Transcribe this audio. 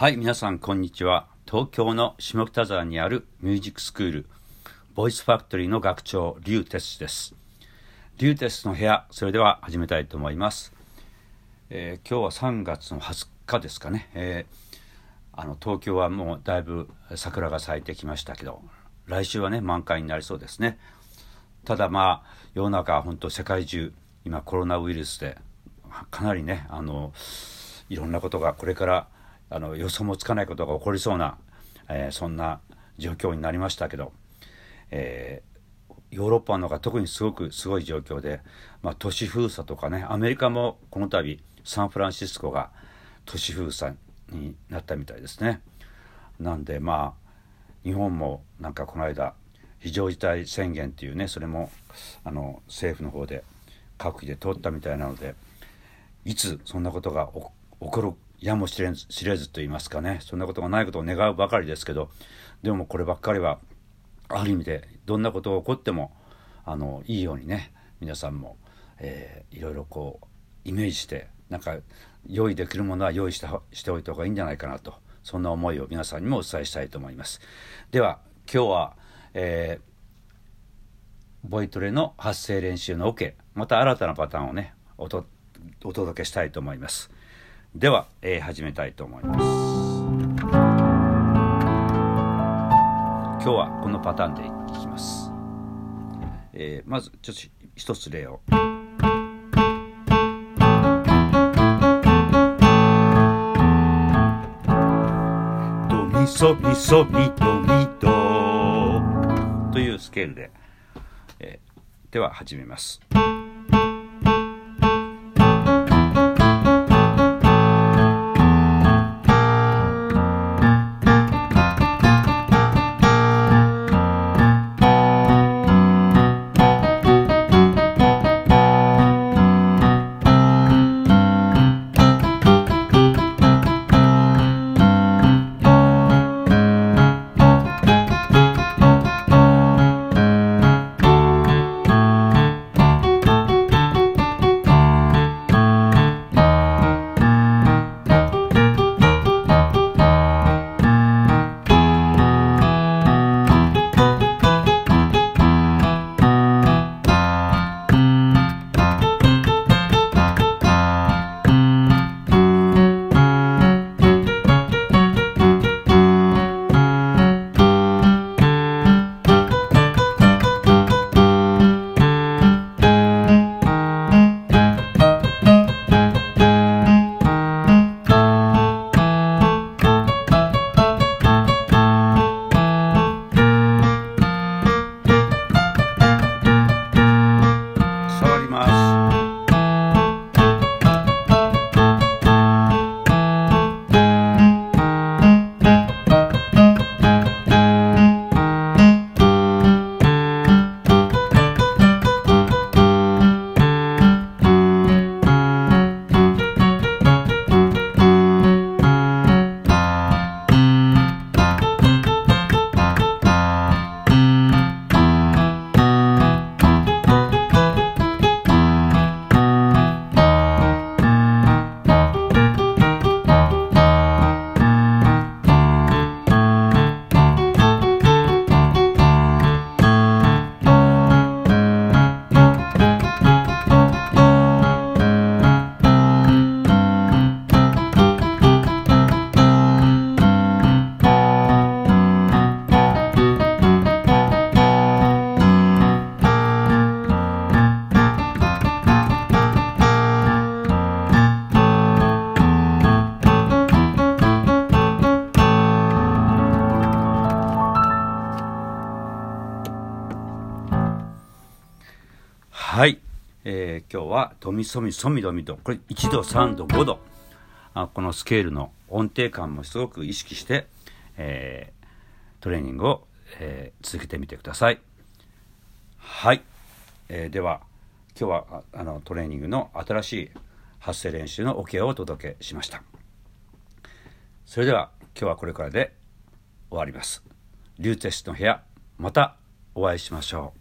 はい皆さんこんにちは。東京の下北沢にあるミュージックスクールボイスファクトリーの学長リュウテスです。リュウテスの部屋それでは始めたいと思います、えー、今日は3月の20日ですかね、えー、あの東京はもうだいぶ桜が咲いてきましたけど来週はね満開になりそうですね。ただまあ世の中本当世界中今コロナウイルスでかなりねあのいろんなことがこれからあの予想もつかないことが起こりそうな、えー、そんな状況になりましたけど、えー、ヨーロッパの方が特にすごくすごい状況で、まあ、都市封鎖とかねアメリカもこの度サンフランシスコが都市封鎖になったみたいですね。なんでまあ日本もなんかこの間非常事態宣言っていうねそれもあの政府の方で閣議で通ったみたいなのでいつそんなことが起こるやもしれ知れずと言いますかね。そんなことがないことを願うばかりですけどでもこればっかりはある意味でどんなことが起こってもあのいいようにね皆さんも、えー、いろいろこうイメージしてなんか用意できるものは用意してしておいた方がいいんじゃないかなとそんな思いを皆さんにもお伝えしたいと思います。では今日は、えー、ボイトレの発声練習の OK また新たなパターンをねお届けしたいと思います。では、えー、始めたいと思います。今日はこのパターンでいきます、えー、まずちょっと一つ例を。ドミソミソミドミド。というスケールで、えー、では始めます。はい、えー、今日はドミソミソミドミとこれ1度3度5度。あこのスケールの音程感もすごく意識して、えー、トレーニングを、えー、続けてみてください。はい、えー、では今日はあのトレーニングの新しい発声練習のオ、ケをお届けしました。それでは今日はこれからで終わります。リューテストの部屋またお会いしましょう。